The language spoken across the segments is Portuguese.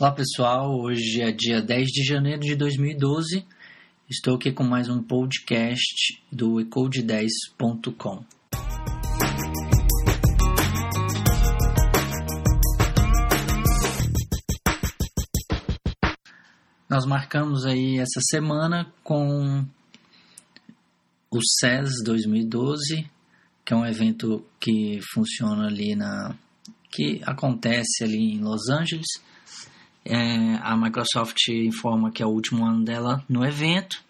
Olá pessoal, hoje é dia 10 de janeiro de 2012. Estou aqui com mais um podcast do ecode10.com. Nós marcamos aí essa semana com o CES 2012, que é um evento que funciona ali na que acontece ali em Los Angeles é, a Microsoft informa que é o último ano dela no evento,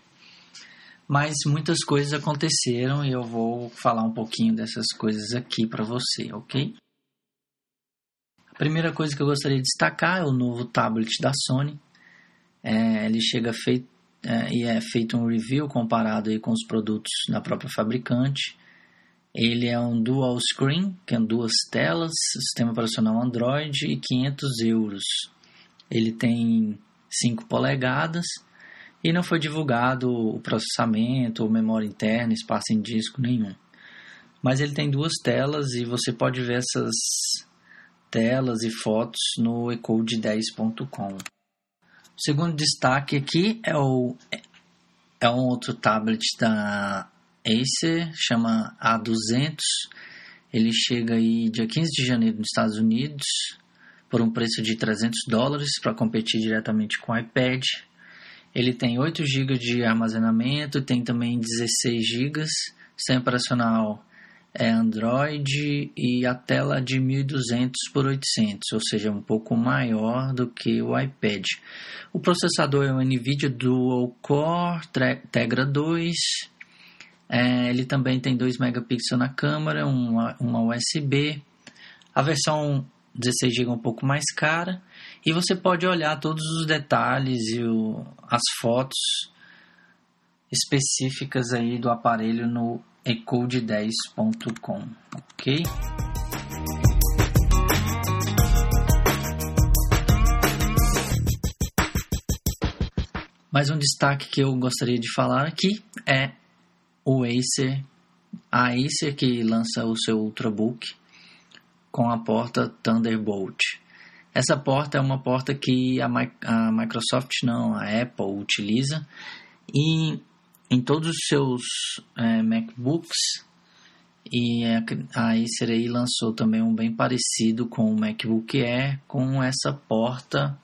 mas muitas coisas aconteceram e eu vou falar um pouquinho dessas coisas aqui para você, ok? A primeira coisa que eu gostaria de destacar é o novo tablet da Sony. É, ele chega feito é, e é feito um review comparado aí com os produtos da própria fabricante. Ele é um dual screen, que é duas telas, sistema operacional Android e 500 euros. Ele tem 5 polegadas e não foi divulgado o processamento, ou memória interna, espaço em disco nenhum. Mas ele tem duas telas e você pode ver essas telas e fotos no ecode10.com. O segundo destaque aqui é o é um outro tablet da Acer, chama A200. Ele chega aí dia 15 de janeiro nos Estados Unidos por um preço de 300 dólares para competir diretamente com o iPad. Ele tem 8 GB de armazenamento, tem também 16 GB, sistema operacional é Android e a tela de 1200 por 800, ou seja, um pouco maior do que o iPad. O processador é o NVIDIA Dual Core Tegra 2. É, ele também tem 2 megapixels na câmera, uma, uma USB. A versão 16 GB um pouco mais cara e você pode olhar todos os detalhes e o, as fotos específicas aí do aparelho no ecode10.com, ok? Mais um destaque que eu gostaria de falar aqui é o Acer, a Acer que lança o seu Ultrabook com a porta Thunderbolt. Essa porta é uma porta que a, a Microsoft não, a Apple utiliza e em todos os seus é, MacBooks e a Acer lançou também um bem parecido com o MacBook Air com essa porta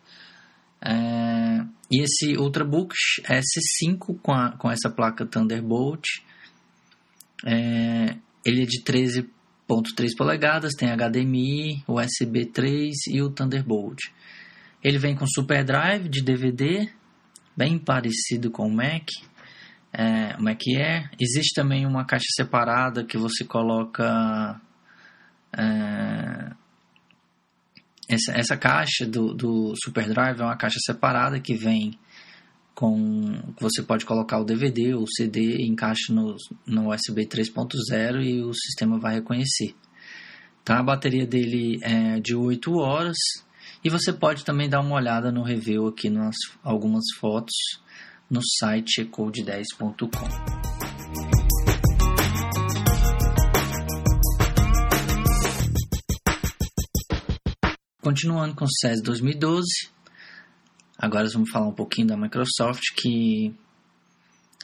é, e esse Ultrabook S5 com, a, com essa placa Thunderbolt é, ele é de 13 3 polegadas, tem HDMI, USB 3 e o Thunderbolt. Ele vem com Super Drive de DVD, bem parecido com o Mac, é, o Mac Air. Existe também uma caixa separada que você coloca é, essa, essa caixa do, do Super Drive é uma caixa separada que vem com você pode colocar o DVD ou o CD encaixa no, no USB 3.0 e o sistema vai reconhecer. Tá? A bateria dele é de 8 horas e você pode também dar uma olhada no review aqui nas algumas fotos no site ecode10.com. Continuando com o CES 2012, Agora vamos falar um pouquinho da Microsoft que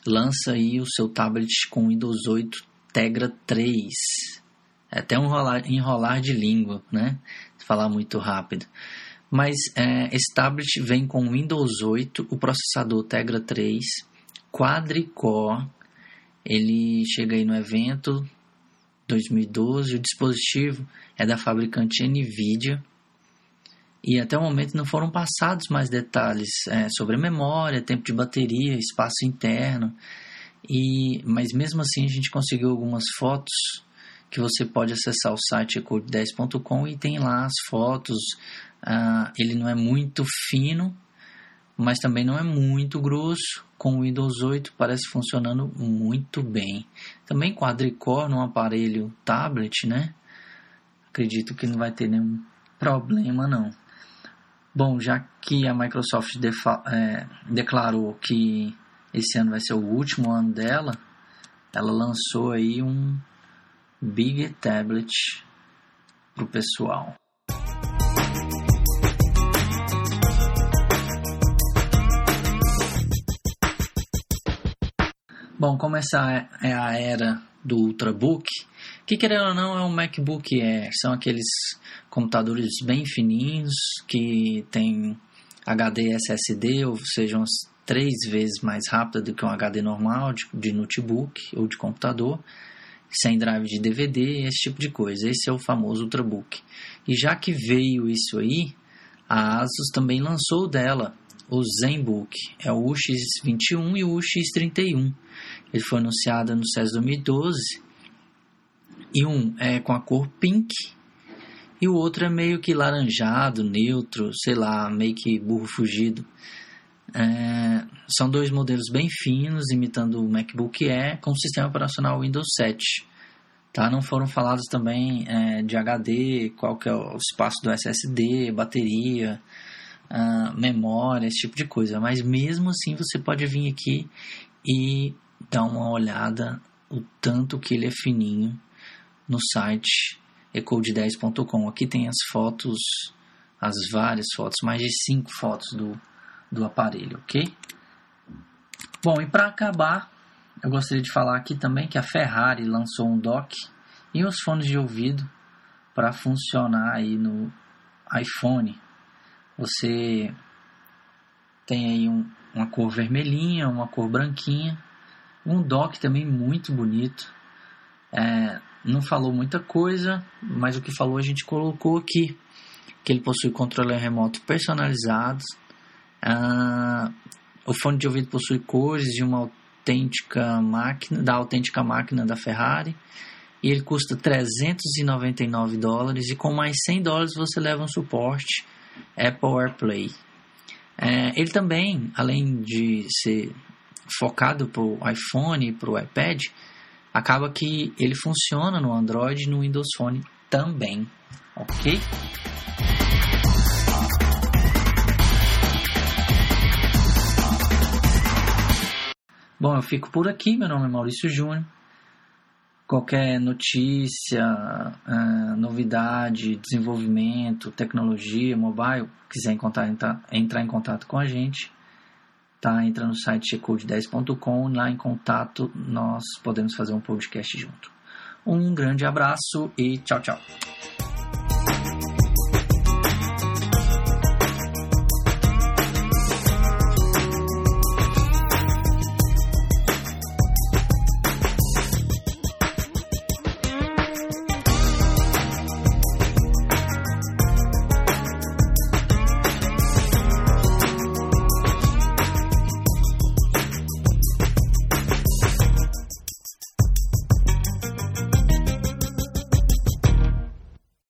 lança aí o seu tablet com Windows 8 Tegra 3. É até um enrolar, enrolar de língua, né? Falar muito rápido. Mas é, esse tablet vem com Windows 8, o processador Tegra 3, quadricore. Ele chega aí no evento 2012. O dispositivo é da fabricante Nvidia e até o momento não foram passados mais detalhes é, sobre memória, tempo de bateria, espaço interno. E, mas mesmo assim a gente conseguiu algumas fotos que você pode acessar o site ecode10.com e tem lá as fotos. Ah, ele não é muito fino, mas também não é muito grosso. Com o Windows 8 parece funcionando muito bem. Também quadricore no aparelho tablet, né? Acredito que não vai ter nenhum problema não. Bom, já que a Microsoft é, declarou que esse ano vai ser o último ano dela, ela lançou aí um Big Tablet para o pessoal. Bom, como essa é, é a era do Ultrabook, que querendo ou não é um MacBook Air, são aqueles computadores bem fininhos que tem HD SSD, ou seja, umas três vezes mais rápido do que um HD normal de, de notebook ou de computador, sem drive de DVD, esse tipo de coisa. Esse é o famoso Ultrabook. E já que veio isso aí, a Asus também lançou dela, o ZenBook. É o UX21 e o UX31. Ele foi anunciado no CES 2012. E um é com a cor pink e o outro é meio que laranjado, neutro, sei lá, meio que burro fugido. É, são dois modelos bem finos, imitando o MacBook Air, com o sistema operacional Windows 7. Tá? Não foram falados também é, de HD, qual que é o espaço do SSD, bateria, uh, memória, esse tipo de coisa. Mas mesmo assim você pode vir aqui e dar uma olhada o tanto que ele é fininho no site ecode10.com. Aqui tem as fotos, as várias fotos, mais de 5 fotos do, do aparelho, ok? Bom, e para acabar, eu gostaria de falar aqui também que a Ferrari lançou um dock e os fones de ouvido para funcionar aí no iPhone. Você tem aí um, uma cor vermelhinha, uma cor branquinha, um dock também muito bonito. É, não falou muita coisa, mas o que falou a gente colocou aqui. Que ele possui controle remoto personalizados. Ah, o fone de ouvido possui cores de uma autêntica máquina, da autêntica máquina da Ferrari. E ele custa 399 dólares. E com mais 100 dólares você leva um suporte Apple AirPlay. É, ele também, além de ser focado para o iPhone e para o iPad, acaba que ele funciona no Android e no Windows Phone também, ok? Bom, eu fico por aqui. Meu nome é Maurício Júnior. Qualquer notícia, uh, novidade, desenvolvimento, tecnologia, mobile, quiser entrar em contato com a gente, tá? Entra no site checode10.com, lá em contato nós podemos fazer um podcast junto. Um grande abraço e tchau, tchau.